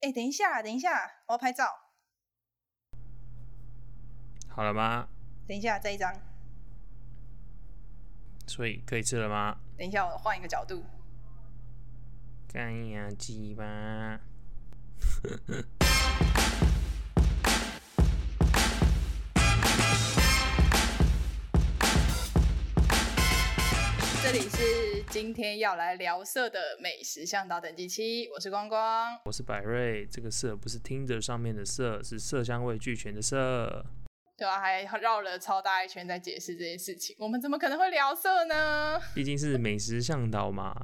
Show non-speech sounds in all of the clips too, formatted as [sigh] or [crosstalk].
哎，等一下，等一下，我要拍照。好了吗？等一下，这一张。所以可以吃了吗？等一下，我换一个角度。干呀鸡巴！这里是今天要来聊色的美食向导等级七，我是光光，我是百瑞。这个色不是听着上面的色，是色香味俱全的色。对啊，还绕了超大一圈在解释这件事情。我们怎么可能会聊色呢？毕竟是美食向导嘛。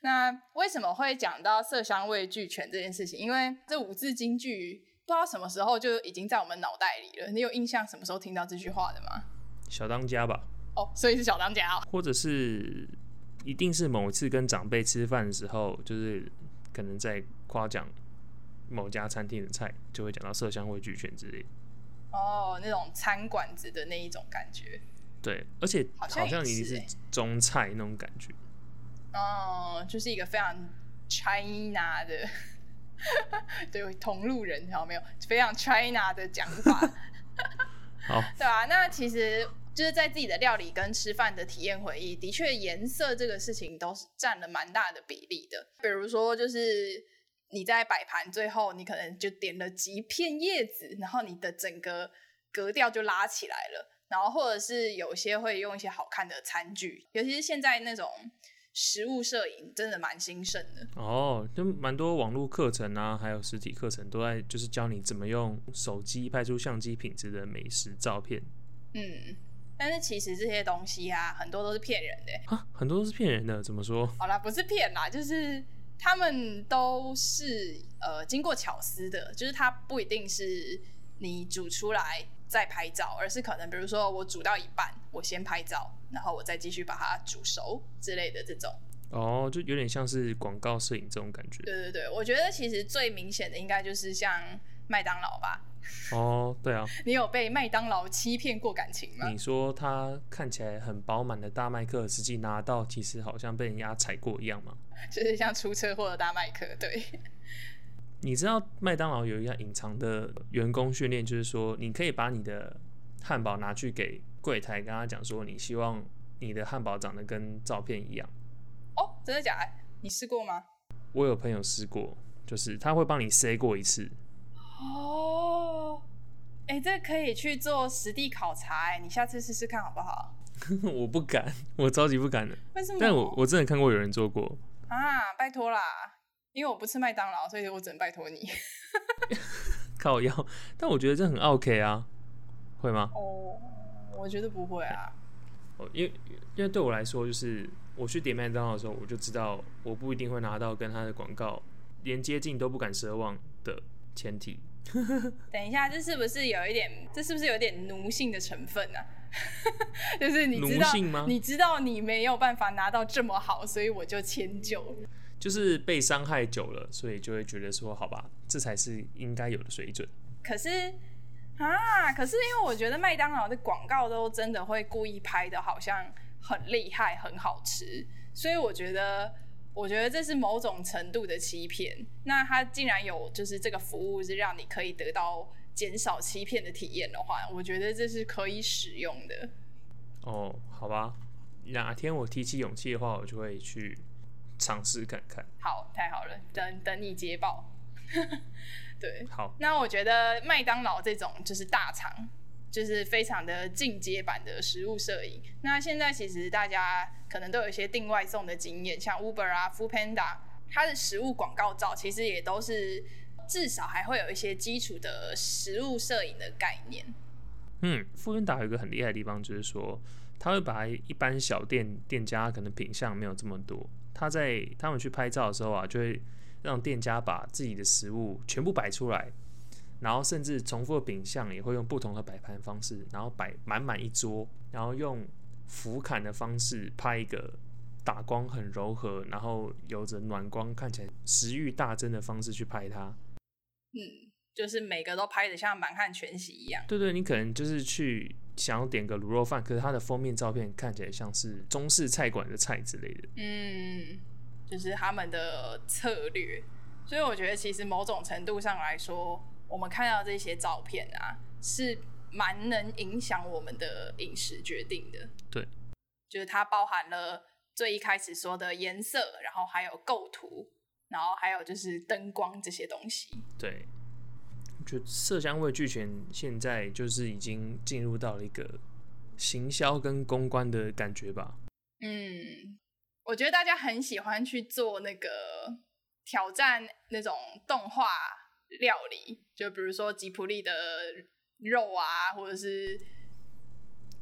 那为什么会讲到色香味俱全这件事情？因为这五字金句不知道什么时候就已经在我们脑袋里了。你有印象什么时候听到这句话的吗？小当家吧。哦，所以是小当家哦，或者是一定是某一次跟长辈吃饭的时候，就是可能在夸奖某家餐厅的菜，就会讲到色香味俱全之类。哦，那种餐馆子的那一种感觉。对，而且好像你是中菜那种感觉。哦，就是一个非常 China 的，[laughs] 对同路人，好没有？非常 China 的讲法。[laughs] 好，对啊，那其实。就是在自己的料理跟吃饭的体验回忆，的确颜色这个事情都是占了蛮大的比例的。比如说，就是你在摆盘最后，你可能就点了几片叶子，然后你的整个格调就拉起来了。然后或者是有些会用一些好看的餐具，尤其是现在那种食物摄影，真的蛮兴盛的。哦，就蛮多网络课程啊，还有实体课程都在就是教你怎么用手机拍出相机品质的美食照片。嗯。但是其实这些东西啊，很多都是骗人的啊，很多都是骗人的。怎么说？好啦，不是骗啦，就是他们都是呃经过巧思的，就是它不一定是你煮出来再拍照，而是可能比如说我煮到一半，我先拍照，然后我再继续把它煮熟之类的这种。哦，就有点像是广告摄影这种感觉。对对对，我觉得其实最明显的应该就是像麦当劳吧。哦，对啊，你有被麦当劳欺骗过感情吗？你说他看起来很饱满的大麦克，实际拿到其实好像被人家踩过一样吗？就是像出车祸的大麦克，对。[laughs] 你知道麦当劳有一样隐藏的员工训练，就是说你可以把你的汉堡拿去给柜台，跟他讲说你希望你的汉堡长得跟照片一样。哦，真的假的？你试过吗？我有朋友试过，就是他会帮你塞过一次。哦，哎，这可以去做实地考察，哎，你下次试试看好不好？[laughs] 我不敢，我着急不敢的。为什么？但我我真的看过有人做过啊，拜托啦，因为我不吃麦当劳，所以我只能拜托你。[laughs] 靠药，但我觉得这很 OK 啊，会吗？哦，我觉得不会啊。哦，因为因为对我来说，就是我去点麦当劳的时候，我就知道我不一定会拿到跟他的广告连接近都不敢奢望的前提。[laughs] 等一下，这是不是有一点？这是不是有点奴性的成分呢？[laughs] 就是你知道，你知道你没有办法拿到这么好，所以我就迁就。就是被伤害久了，所以就会觉得说，好吧，这才是应该有的水准。可是啊，可是因为我觉得麦当劳的广告都真的会故意拍的，好像很厉害、很好吃，所以我觉得。我觉得这是某种程度的欺骗。那它竟然有就是这个服务是让你可以得到减少欺骗的体验的话，我觉得这是可以使用的。哦，好吧，哪天我提起勇气的话，我就会去尝试看看。好，太好了，等等你捷报。[laughs] 对，好。那我觉得麦当劳这种就是大厂。就是非常的进阶版的食物摄影。那现在其实大家可能都有一些订外送的经验，像 Uber 啊、Food Panda，它的食物广告照其实也都是至少还会有一些基础的食物摄影的概念。嗯，Food Panda 有一个很厉害的地方，就是说他会把一般小店店家可能品相没有这么多，他在他们去拍照的时候啊，就会让店家把自己的食物全部摆出来。然后甚至重复的饼相也会用不同的摆盘方式，然后摆满满一桌，然后用俯瞰的方式拍一个打光很柔和，然后有着暖光，看起来食欲大增的方式去拍它。嗯，就是每个都拍的像满汉全席一样。对对，你可能就是去想要点个卤肉饭，可是它的封面照片看起来像是中式菜馆的菜之类的。嗯，就是他们的策略。所以我觉得其实某种程度上来说，我们看到这些照片啊，是蛮能影响我们的饮食决定的。对，就是它包含了最一开始说的颜色，然后还有构图，然后还有就是灯光这些东西。对，我觉得色香味俱全，现在就是已经进入到了一个行销跟公关的感觉吧。嗯，我觉得大家很喜欢去做那个挑战那种动画料理，就比如说吉普力的肉啊，或者是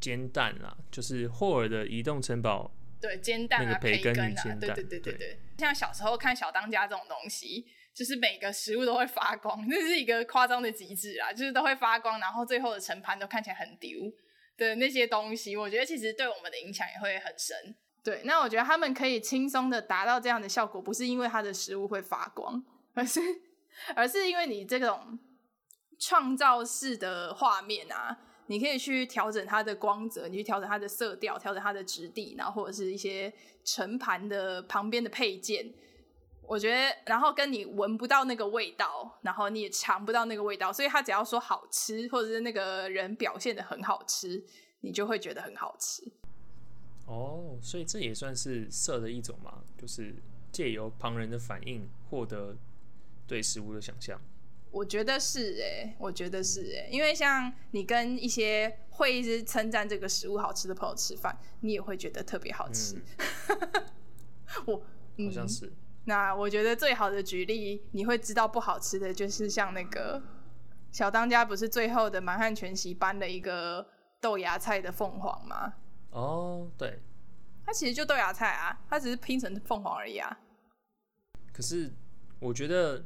煎蛋啊，就是霍尔的移动城堡，对煎蛋啊、那个培根根啊，与煎蛋对对对对对对。像小时候看小当家这种东西，就是每个食物都会发光，这是一个夸张的极致啊，就是都会发光，然后最后的盛盘都看起来很丢的那些东西，我觉得其实对我们的影响也会很深。对，那我觉得他们可以轻松的达到这样的效果，不是因为它的食物会发光，而是而是因为你这种创造式的画面啊，你可以去调整它的光泽，你去调整它的色调，调整它的质地，然后或者是一些盛盘的旁边的配件。我觉得，然后跟你闻不到那个味道，然后你也尝不到那个味道，所以他只要说好吃，或者是那个人表现的很好吃，你就会觉得很好吃。哦，所以这也算是色的一种嘛，就是借由旁人的反应获得对食物的想象。我觉得是哎、我觉得是哎、因为像你跟一些会一直称赞这个食物好吃的朋友吃饭，你也会觉得特别好吃。嗯，[laughs] 我嗯好像是。那我觉得最好的举例，你会知道不好吃的，就是像那个小当家不是最后的满汉全席搬了一个豆芽菜的凤凰吗？哦，对。它其实就豆芽菜啊，它只是拼成凤凰而已啊。可是我觉得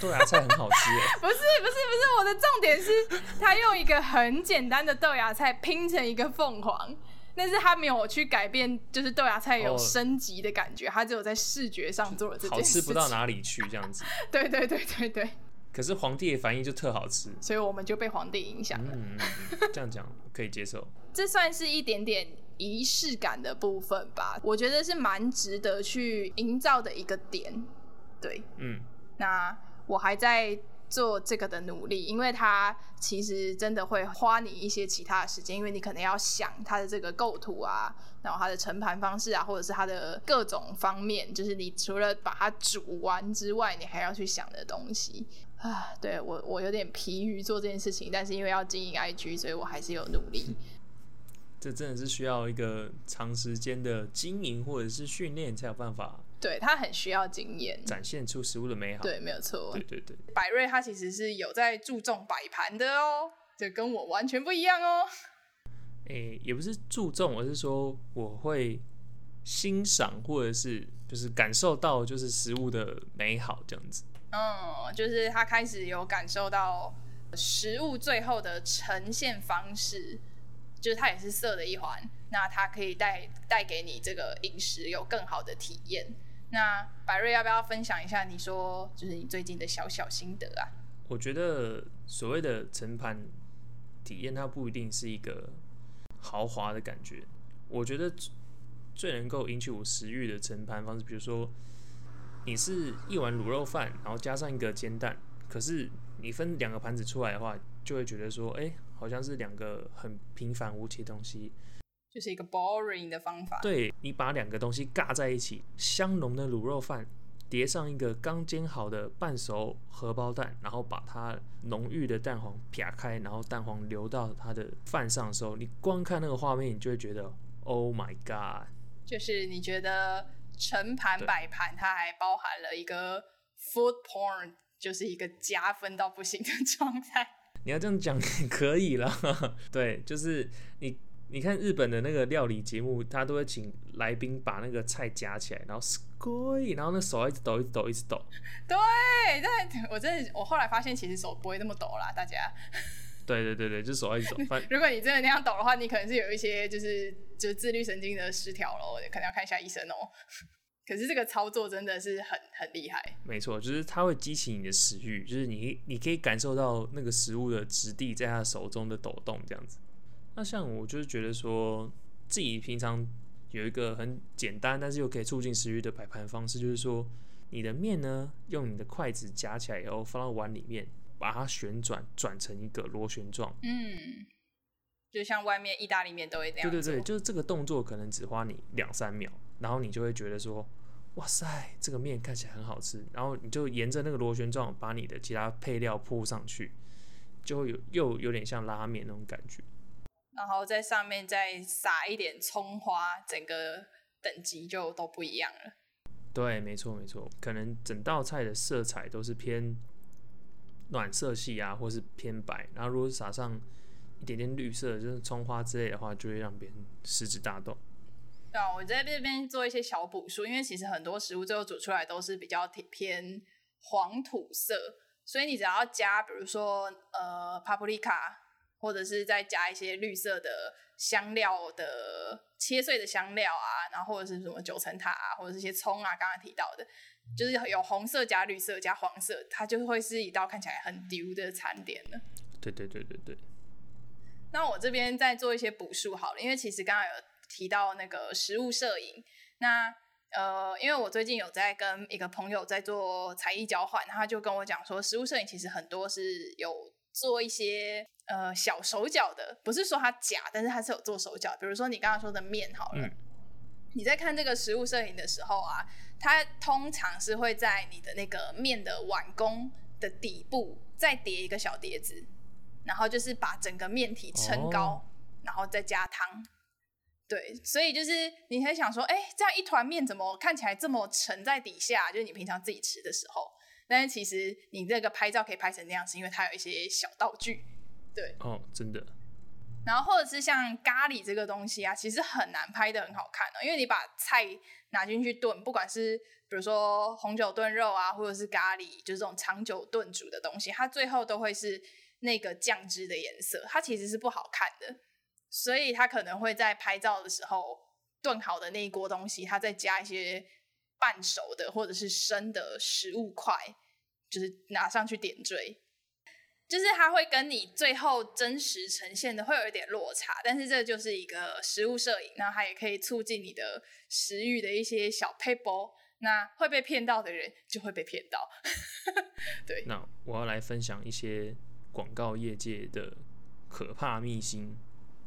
豆芽菜很好吃 [laughs] 耶。不是不是不是，我的重点是他用一个很简单的豆芽菜拼成一个凤凰，但是他没有去改变，就是豆芽菜有哦升级的感觉，他只有在视觉上做了这好件事情。吃不到哪里去这样子。对对对对对，可是皇帝的反应就特好吃。所以我们就被皇帝影响了。嗯这样讲可以接受。[laughs] 这算是一点点仪式感的部分吧，我觉得是蛮值得去营造的一个点。对，嗯，那我还在做这个的努力，因为它其实真的会花你一些其他的时间，因为你可能要想它的这个构图啊，然后它的盛盘方式啊，或者是它的各种方面，就是你除了把它煮完之外，你还要去想的东西啊。对我，我有点疲于做这件事情，但是因为要经营 IG，所以我还是有努力。这真的是需要一个长时间的经营或者是训练才有办法对，他很需要经验。展现出食物的美好。对，没有错。对对对，百瑞他其实是有在注重摆盘的哦，这跟我完全不一样哦。诶、也不是注重，而是说我会欣赏或者是就是感受到就是食物的美好这样子。嗯，就是他开始有感受到食物最后的呈现方式，就是它也是色的一环，那它可以带带给你这个饮食有更好的体验。那百瑞要不要分享一下？你说就是你最近的小小心得啊？我觉得所谓的盛盘体验，它不一定是一个豪华的感觉。我觉得最能够引起我食欲的盛盘方式，比如说你是一碗卤肉饭，然后加上一个煎蛋，可是你分两个盘子出来的话，就会觉得说，哎、好像是两个很平凡无奇的东西。就是一个 boring 的方法。对你把两个东西尬在一起，香浓的卤肉饭叠上一个刚煎好的半熟荷包蛋，然后把它浓郁的蛋黄撇开，然后蛋黄流到它的饭上的时候，你光看那个画面，你就会觉得 Oh my God！就是你觉得成盘对摆盘，它还包含了一个 food porn，就是一个加分到不行的状态。你要这样讲也 [laughs] 可以啦，[laughs] 对，就是你你看日本的那个料理节目，他都会请来宾把那个菜夹起来，然后 squeeze，然后那手一直抖，一直抖，一直抖。对，但我真的，我后来发现其实手不会那么抖啦，大家。对对对对，就手一直抖，反 [laughs] 如果你真的那样抖的话，你可能是有一些就是就是自律神经的失调咯，可能要看一下医生哦。[laughs] 可是这个操作真的是很很厉害，没错，就是它会激起你的食欲，就是你你可以感受到那个食物的质地在他手中的抖动这样子。那像我就是觉得说自己平常有一个很简单，但是又可以促进食欲的摆盘方式，就是说你的面呢，用你的筷子夹起来以后放到碗里面，把它旋转转成一个螺旋状。嗯，就像外面意大利面都会这样。对对对，就是这个动作可能只花你两三秒，然后你就会觉得说，哇塞，这个面看起来很好吃。然后你就沿着那个螺旋状把你的其他配料铺上去，就会有又有点像拉面那种感觉。然后在上面再撒一点葱花，整个等级就都不一样了。对，没错没错，可能整道菜的色彩都是偏暖色系啊，或是偏白。然后如果撒上一点点绿色，就是葱花之类的话，就会让别人食指大动。对啊，我在这边做一些小补数，因为其实很多食物最后煮出来都是比较偏黄土色，所以你只要加，比如说呃，paprika。或者是再加一些绿色的香料的切碎的香料啊，然后或者是什么九层塔啊，或者是一些葱啊，刚刚提到的，就是有红色加绿色加黄色，它就会是一道看起来很丢的餐点了。对对对对对。那我这边再做一些补数好了，因为其实刚刚有提到那个食物摄影，那呃，因为我最近有在跟一个朋友在做才艺交换，他就跟我讲说，食物摄影其实很多是有做一些。呃，小手脚的，不是说它假，但是它是有做手脚。比如说你刚刚说的面好了，你在看这个食物摄影的时候啊，它通常是会在你的那个面的碗弓的底部再叠一个小碟子，然后就是把整个面体撑高，然后再加汤。对，所以就是你会想说，哎，这样一团面怎么看起来这么沉在底下？就是你平常自己吃的时候，但是其实你这个拍照可以拍成那样，是因为它有一些小道具。对哦，真的。然后或者是像咖喱这个东西啊，其实很难拍的很好看哦，因为你把菜拿进去炖，不管是比如说红酒炖肉啊，或者是咖喱，就是这种长久炖煮的东西，它最后都会是那个酱汁的颜色，它其实是不好看的。所以它可能会在拍照的时候炖好的那一锅东西，它再加一些半熟的或者是生的食物块，就是拿上去点缀。就是它会跟你最后真实呈现的会有一点落差，但是这就是一个食物摄影，那它也可以促进你的食欲的一些小 paper。那会被骗到的人就会被骗到。[laughs] 对。那我要来分享一些广告业界的可怕秘辛。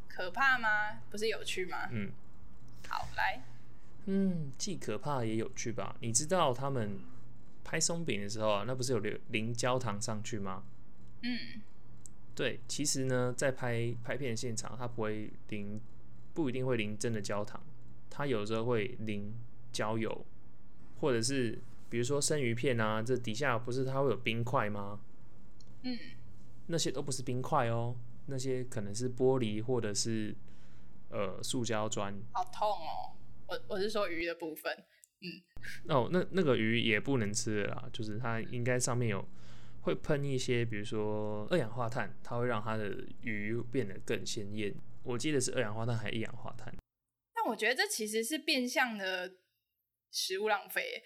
可怕吗？不是有趣吗？嗯。好，来。嗯，既可怕也有趣吧？你知道他们拍松饼的时候啊，那不是有淋淋焦糖上去吗？嗯，对，其实呢，在拍拍片现场，它不会淋，不一定会淋真的焦糖，它有时候会淋焦油，或者是比如说生鱼片啊，这底下不是它会有冰块吗？嗯，那些都不是冰块哦，那些可能是玻璃或者是呃塑胶砖。好痛哦！我我是说鱼的部分，嗯，哦，那那个鱼也不能吃的啦，就是它应该上面有。会喷一些，比如说二氧化碳，它会让它的鱼变得更鲜艳。我记得是二氧化碳还是一氧化碳？但我觉得这其实是变相的食物浪费。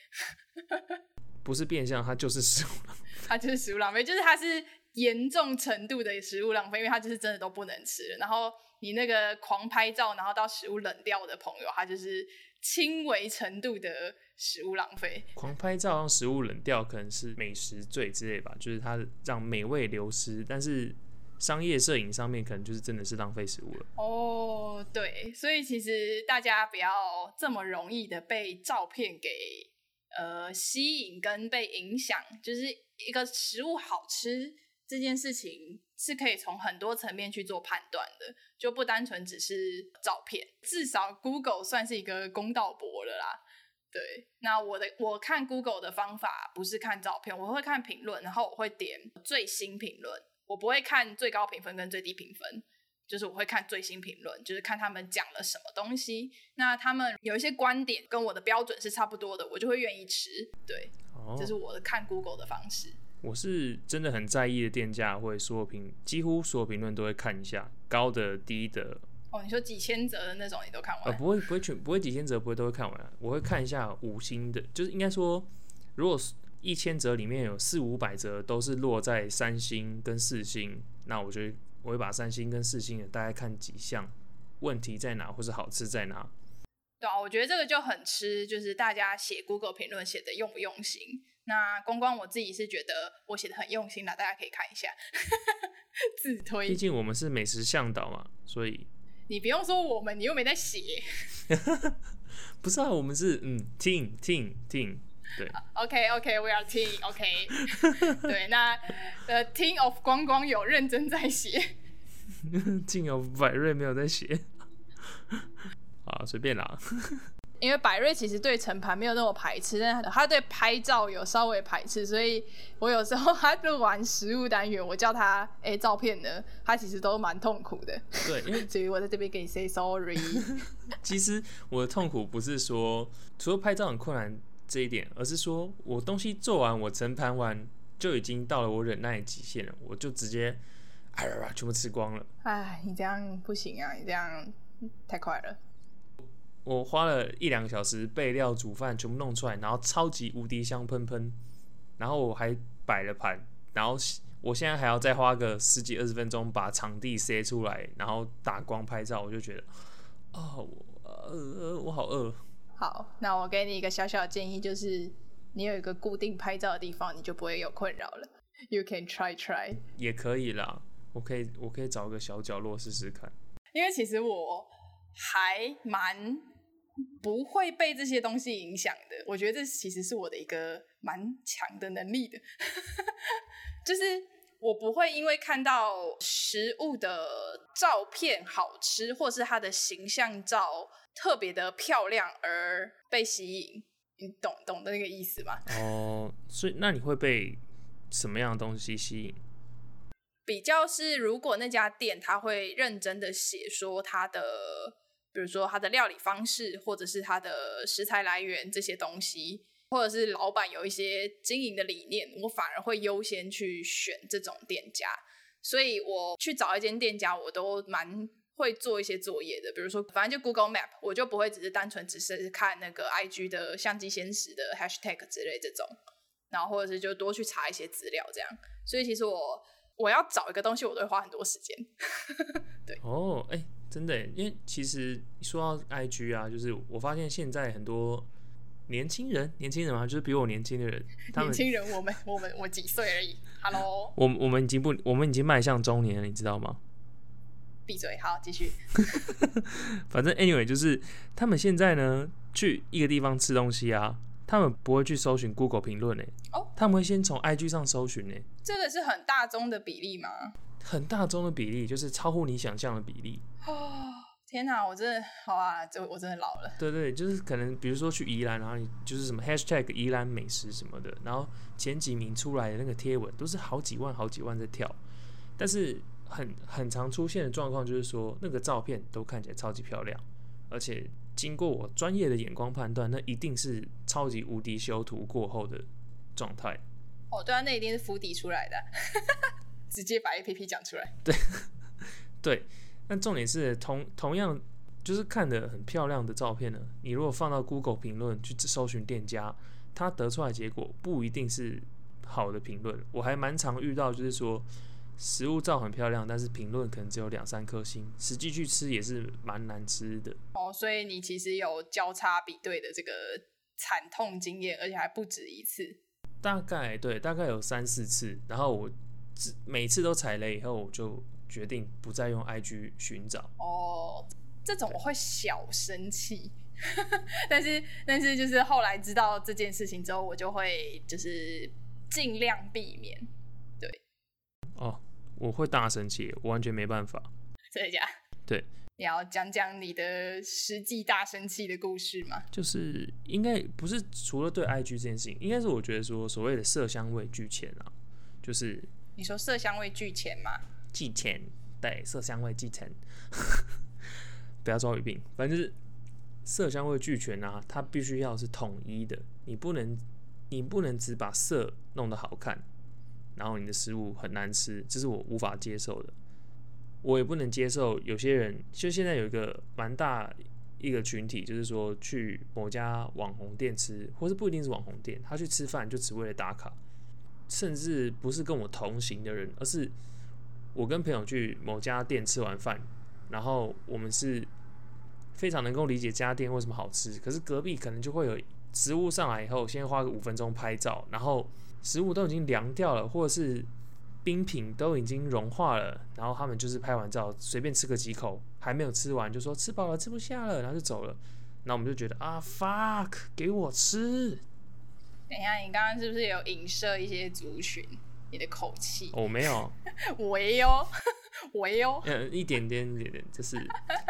不是变相，它就是食物浪费。[laughs] 它就是食物浪费，就是它是严重程度的食物浪费，因为它就是真的都不能吃。然后你那个狂拍照，然后到食物冷掉的朋友，他就是轻微程度的。食物浪费，狂拍照让食物冷掉，可能是美食罪之类吧，就是它让美味流失。但是商业摄影上面可能就是真的是浪费食物了。哦，对，所以其实大家不要这么容易的被照片给呃吸引跟被影响，就是一个食物好吃这件事情是可以从很多层面去做判断的，就不单纯只是照片。至少 Google 算是一个公道博了啦。对，那我的我看 Google 的方法不是看照片，我会看评论，然后我会点最新评论，我不会看最高评分跟最低评分，就是我会看最新评论，就是看他们讲了什么东西。那他们有一些观点跟我的标准是差不多的，我就会愿意吃。对，这是我的看 Google 的方式。我是真的很在意的店家，会所有评几乎所有评论都会看一下，高的低的。哦，你说几千折的那种你都看完？呃，不会，不会全，不会几千折不会都会看完。我会看一下五星的，就是应该说，如果一千折里面有四五百折都是落在三星跟四星，那我觉得我会把三星跟四星的大概看几项，问题在哪或是好吃在哪。对啊，我觉得这个就很吃，就是大家写 Google 评论写的用不用心。那光光我自己是觉得我写的很用心的，大家可以看一下。自推，毕竟我们是美食向导嘛，所以你不用说我们，你又没在写。[laughs] 不是啊，我们是嗯，team team team，对。[laughs] OK OK，we are team。OK，对，那呃，team of 光光有认真在写。[laughs] 竟有百瑞没有在写。啊，随便啦。因为百瑞其实对晨盘没有那么排斥，但是他对拍照有稍微排斥，所以我有时候 [laughs] 他录完实物单元，我叫他哎、欸、照片呢，他其实都蛮痛苦的。对，因为所以我在这边跟你 say sorry。[laughs] 其实我的痛苦不是说除了拍照很困难这一点，而是说我东西做完，我晨盘完就已经到了我忍耐的极限了，我就直接哎呀全部吃光了。哎，你这样不行啊！你这样太快了。我花了一两个小时备料、煮饭，全部弄出来，然后超级无敌香喷喷，然后我还摆了盘，然后我现在还要再花个十几二十分钟把场地塞出来，然后打光拍照，我就觉得，哦，我呃我好饿。好，那我给你一个小小的建议，就是你有一个固定拍照的地方，你就不会有困扰了。You can try try，也可以啦，我可以我可以找个小角落试试看。因为其实我还蛮。不会被这些东西影响的，我觉得这其实是我的一个蛮强的能力的，[laughs] 就是我不会因为看到食物的照片好吃，或是它的形象照特别的漂亮而被吸引。你懂懂的那个意思吗？哦，所以那你会被什么样的东西吸引？比较是如果那家店他会认真的写说他的。比如说它的料理方式，或者是它的食材来源这些东西，或者是老板有一些经营的理念，我反而会优先去选这种店家。所以我去找一间店家，我都蛮会做一些作业的。比如说，反正就 Google Map，我就不会只是单纯只是看那个 IG 的相机先识的 Hashtag 之类这种，然后或者是就多去查一些资料这样。所以其实我我要找一个东西，我都会花很多时间。[laughs] 对，哦，哎、真的，因为其实说到 IG 啊，就是我发现现在很多年轻人，年轻人啊，就是比我年轻的人，他们年轻人，我们我们我几岁而已，Hello，我我们已经不，我们已经迈向中年了，你知道吗？闭嘴，好，继续。[laughs] 反正 anyway，就是他们现在呢，去一个地方吃东西啊，他们不会去搜寻 Google 评论诶，哦，他们会先从 IG 上搜寻诶，这个是很大宗的比例吗？很大宗的比例，就是超乎你想象的比例。哦，天哪！我真的好啊，就我真的老了。对对，就是可能比如说去宜兰，然后你就是什么 hashtag 宜兰美食什么的，然后前几名出来的那个贴文都是好几万、好几万在跳，但是很很常出现的状况就是说，那个照片都看起来超级漂亮，而且经过我专业的眼光判断，那一定是超级无敌修图过后的状态。哦，对啊，那一定是浮底出来的，[laughs] 直接把 A P P 讲出来。对 [laughs] 对。但重点是同同样就是看的很漂亮的照片呢，你如果放到 Google 评论去搜寻店家，它得出来结果不一定是好的评论。我还蛮常遇到，就是说食物照很漂亮，但是评论可能只有两三颗星，实际去吃也是蛮难吃的。哦，所以你其实有交叉比对的这个惨痛经验，而且还不止一次。大概对，大概有三四次，然后我每次都踩雷以后，我就。决定不再用 IG 寻找哦，这种我会小生气，[laughs] 但是但是就是后来知道这件事情之后，我就会就是尽量避免。对，哦，我会大生气，我完全没办法。[laughs] 真的假？对，你要讲讲你的实际大生气的故事吗？就是应该不是除了对 IG 这件事情，应该是我觉得说所谓的色香味俱全啊，就是你说色香味俱全吗？俱全，对，色香味俱全，[laughs] 不要抓语病，反正就是色香味俱全啊，它必须要是统一的，你不能，你不能只把色弄得好看，然后你的食物很难吃，这是我无法接受的。我也不能接受有些人，就现在有一个蛮大一个群体，就是说去某家网红店吃，或是不一定是网红店，他去吃饭就只为了打卡，甚至不是跟我同行的人，而是我跟朋友去某家店吃完饭，然后我们是非常能够理解这家店为什么好吃，可是隔壁可能就会有食物上来以后，先花个五分钟拍照，然后食物都已经凉掉了，或者是冰品都已经融化了，然后他们就是拍完照随便吃个几口，还没有吃完就说吃饱了吃不下了，然后就走了。那我们就觉得啊，fuck，给我吃。等一下，你刚刚是不是有影射一些族群？你的口气？我没有，[laughs] 我有，我有，呃，一点点，一点点，就是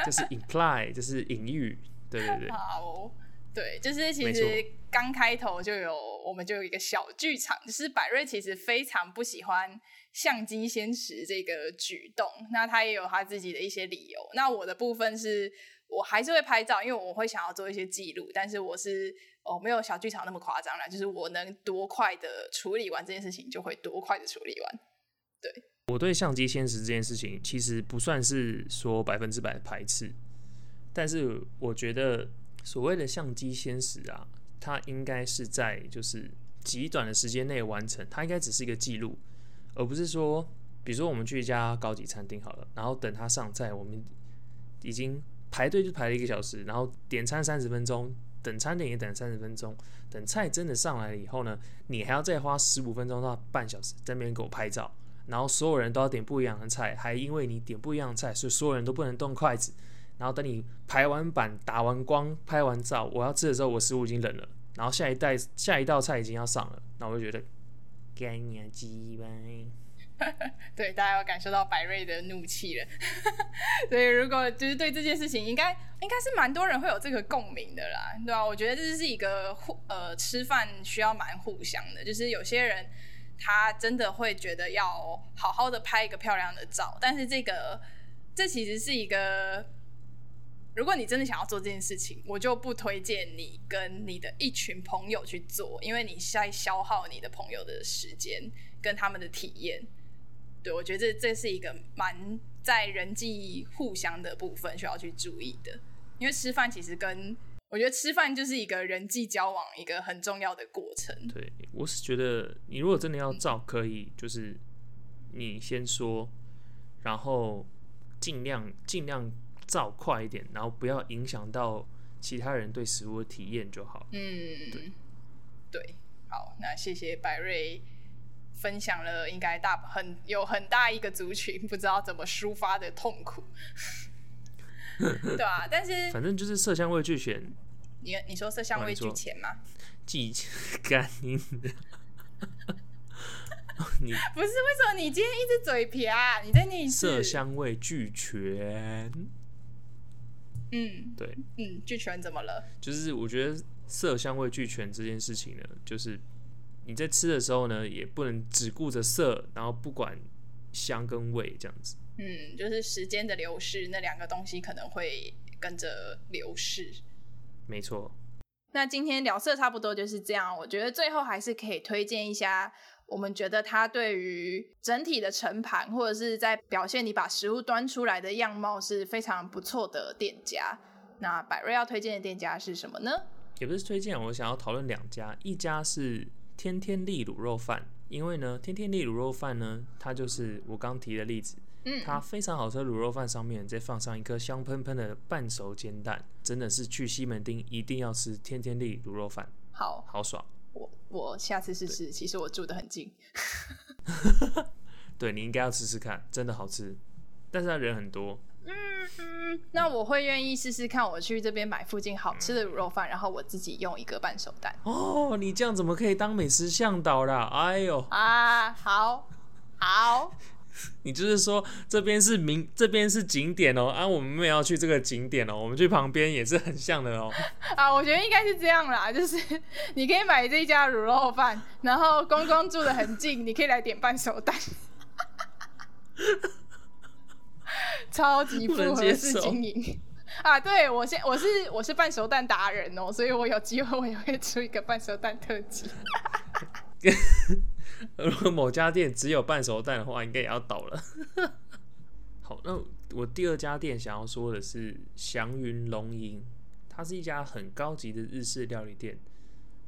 就是 imply，就是隐喻，对对对。好，对，就是其实刚开头就有，我们就有一个小剧场，就是百瑞其实非常不喜欢相机先持这个举动，那他也有他自己的一些理由。那我的部分是。我还是会拍照，因为我会想要做一些记录，但是我是哦没有小剧场那么夸张了，就是我能多快的处理完这件事情，就会多快的处理完。对，我对相机现实这件事情其实不算是说百分之百排斥，但是我觉得所谓的相机先实啊，它应该是在就是极短的时间内完成，它应该只是一个记录，而不是说，比如说我们去一家高级餐厅好了，然后等它上菜，我们已经。排队就排了一个小时，然后点餐三十分钟，等餐点也等三十分钟，等菜真的上来了以后呢，你还要再花十五分钟到半小时在那边给我拍照，然后所有人都要点不一样的菜，还因为你点不一样的菜，所以所有人都不能动筷子，然后等你排完版、打完光、拍完照，我要吃的时候，我食物已经冷了，然后下一代下一道菜已经要上了，那我就觉得干你鸡巴。[laughs] 对，大家有感受到白瑞的怒气了。[laughs] 所以，如果就是对这件事情，应该应该是蛮多人会有这个共鸣的啦，对吧？我觉得这是一个互呃吃饭需要蛮互相的，就是有些人他真的会觉得要好好的拍一个漂亮的照，但是这个这其实是一个，如果你真的想要做这件事情，我就不推荐你跟你的一群朋友去做，因为你在消耗你的朋友的时间跟他们的体验。对，我觉得这这是一个蛮在人际互相的部分需要去注意的，因为吃饭其实跟我觉得吃饭就是一个人际交往一个很重要的过程。对，我是觉得你如果真的要照，可以就是你先说，然后尽量尽量照快一点，然后不要影响到其他人对食物的体验就好。嗯，对，对，好，那谢谢百瑞。分享了应该大很有很大一个族群不知道怎么抒发的痛苦，对啊，[laughs] 但是反正就是色香味俱全。你你说色香味俱全吗？俱干你 [laughs] 你不是为什么你今天一直嘴皮啊？你在那色香味俱全。嗯，对，嗯，俱全怎么了？就是我觉得色香味俱全这件事情呢，就是。你在吃的时候呢，也不能只顾着色，然后不管香跟味这样子。嗯，就是时间的流逝，那两个东西可能会跟着流逝。没错。那今天聊色差不多就是这样。我觉得最后还是可以推荐一下，我们觉得它对于整体的盛盘或者是在表现你把食物端出来的样貌是非常不错的店家。那百瑞要推荐的店家是什么呢？也不是推荐，我想要讨论两家，一家是。天天利卤肉饭，因为呢，天天利卤肉饭呢，它就是我刚提的例子，嗯，它非常好吃。卤肉饭上面再放上一颗香喷喷的半熟煎蛋，真的是去西门町一定要吃天天利卤肉饭，好。好爽。我我下次试试，其实我住的很近，[laughs] 对你应该要吃吃看，真的好吃，但是它人很多。嗯，那我会愿意试试看，我去这边买附近好吃的卤肉饭，然后我自己用一个半熟蛋。哦，你这样怎么可以当美食向导啦？哎呦啊，好好，[laughs] 你就是说这边是名，这边是景点哦，啊，我们没有要去这个景点哦，我们去旁边也是很像的哦。[laughs] 啊，我觉得应该是这样啦，就是你可以买这家卤肉饭，然后公公住的很近，你可以来点半熟蛋。[laughs] 超级不合适经营 [laughs] 啊！对我现我是我是半熟蛋达人哦，所以我有机会我也会出一个半熟蛋特辑。[laughs] 如果某家店只有半熟蛋的话，应该也要倒了。[laughs] 好，那我第二家店想要说的是祥云龙吟，它是一家很高级的日式料理店。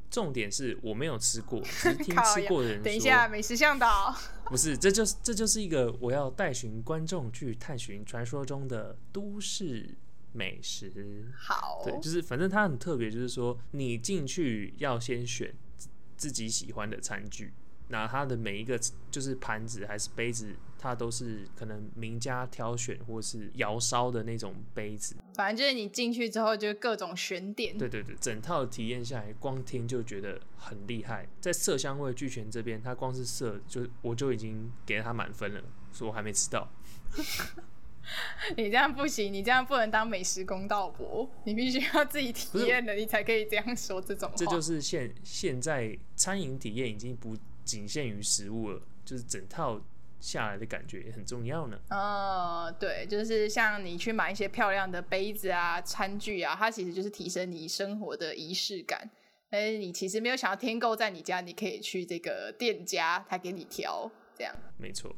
重点是我没有吃过，[laughs] 只是听吃过的人说。等一下，美食向导。[laughs] 不是，这就是这就是一个我要带寻观众去探寻传说中的都市美食。好，对，就是反正它很特别，就是说你进去要先选自自己喜欢的餐具，那它的每一个就是盘子还是杯子，它都是可能名家挑选或是窑烧的那种杯子。反正就是你进去之后就各种选点。对对对，整套体验下来，光听就觉得很厉害。在色香味俱全这边，它光是色就我就已经给了它满分了，所以我还没吃到。[laughs] 你这样不行，你这样不能当美食公道伯，你必须要自己体验了，你才可以这样说这种话。这就是现现在餐饮体验已经不仅限于食物了，就是整套下来的感觉也很重要呢。嗯，对，就是像你去买一些漂亮的杯子啊、餐具啊，它其实就是提升你生活的仪式感。但是，你其实没有想要添购在你家，你可以去这个店家，他给你调，这样。没错。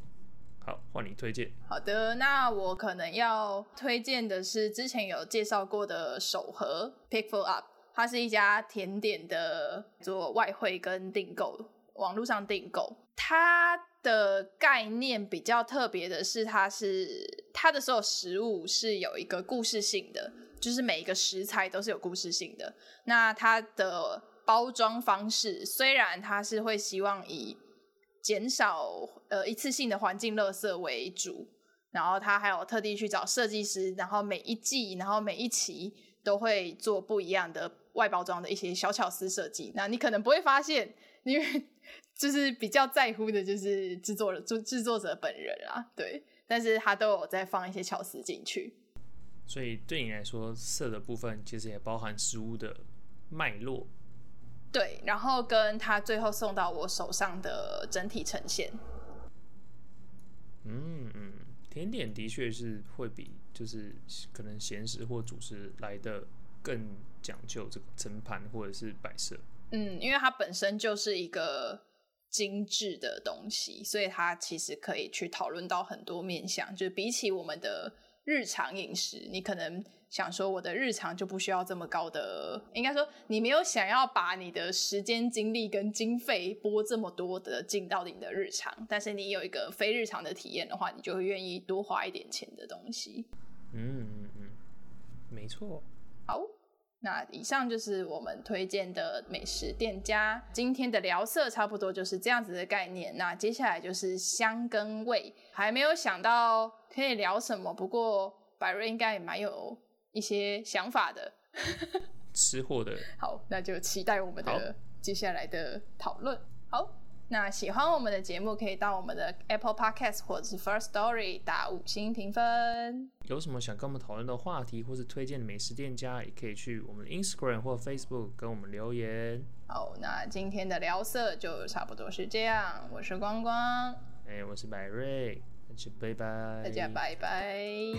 好，换你推荐。好的，那我可能要推荐的是之前有介绍过的手盒 Pickful Up，它是一家甜点的做外汇跟订购，网络上订购。它的概念比较特别的是，它是它的所有食物是有一个故事性的，就是每一个食材都是有故事性的。那它的包装方式虽然它是会希望以减少呃一次性的环境垃圾为主，然后他还有特地去找设计师，然后每一季，然后每一期都会做不一样的外包装的一些小巧思设计。那你可能不会发现，因为就是比较在乎的就是制作人制制作者本人啊，对，但是他都有在放一些巧思进去。所以对你来说，色的部分其实也包含食物的脉络。对，然后跟他最后送到我手上的整体呈现。嗯嗯，甜点的确是会比就是可能咸食或主食来的更讲究这个盛盘或者是摆设。嗯，因为它本身就是一个精致的东西，所以它其实可以去讨论到很多面向，就是比起我们的日常饮食，你可能。想说我的日常就不需要这么高的，应该说你没有想要把你的时间、精力跟经费拨这么多的进到你的日常，但是你有一个非日常的体验的话，你就会愿意多花一点钱的东西。嗯嗯嗯，没错。好，那以上就是我们推荐的美食店家。今天的聊色差不多就是这样子的概念。那接下来就是香跟味，还没有想到可以聊什么，不过百瑞应该也蛮有。一些想法的 [laughs] 吃货的，好，那就期待我们的接下来的讨论。好，那喜欢我们的节目可以到我们的 apple podcast 或者是 first story 打五星评分。有什么想跟我们讨论的话题或是推荐的美食店家也可以去我们的 instagram 或 facebook 跟我们留言。好那今天的聊色就差不多是这样我是光光。哎我是百瑞那就拜拜。大家拜拜。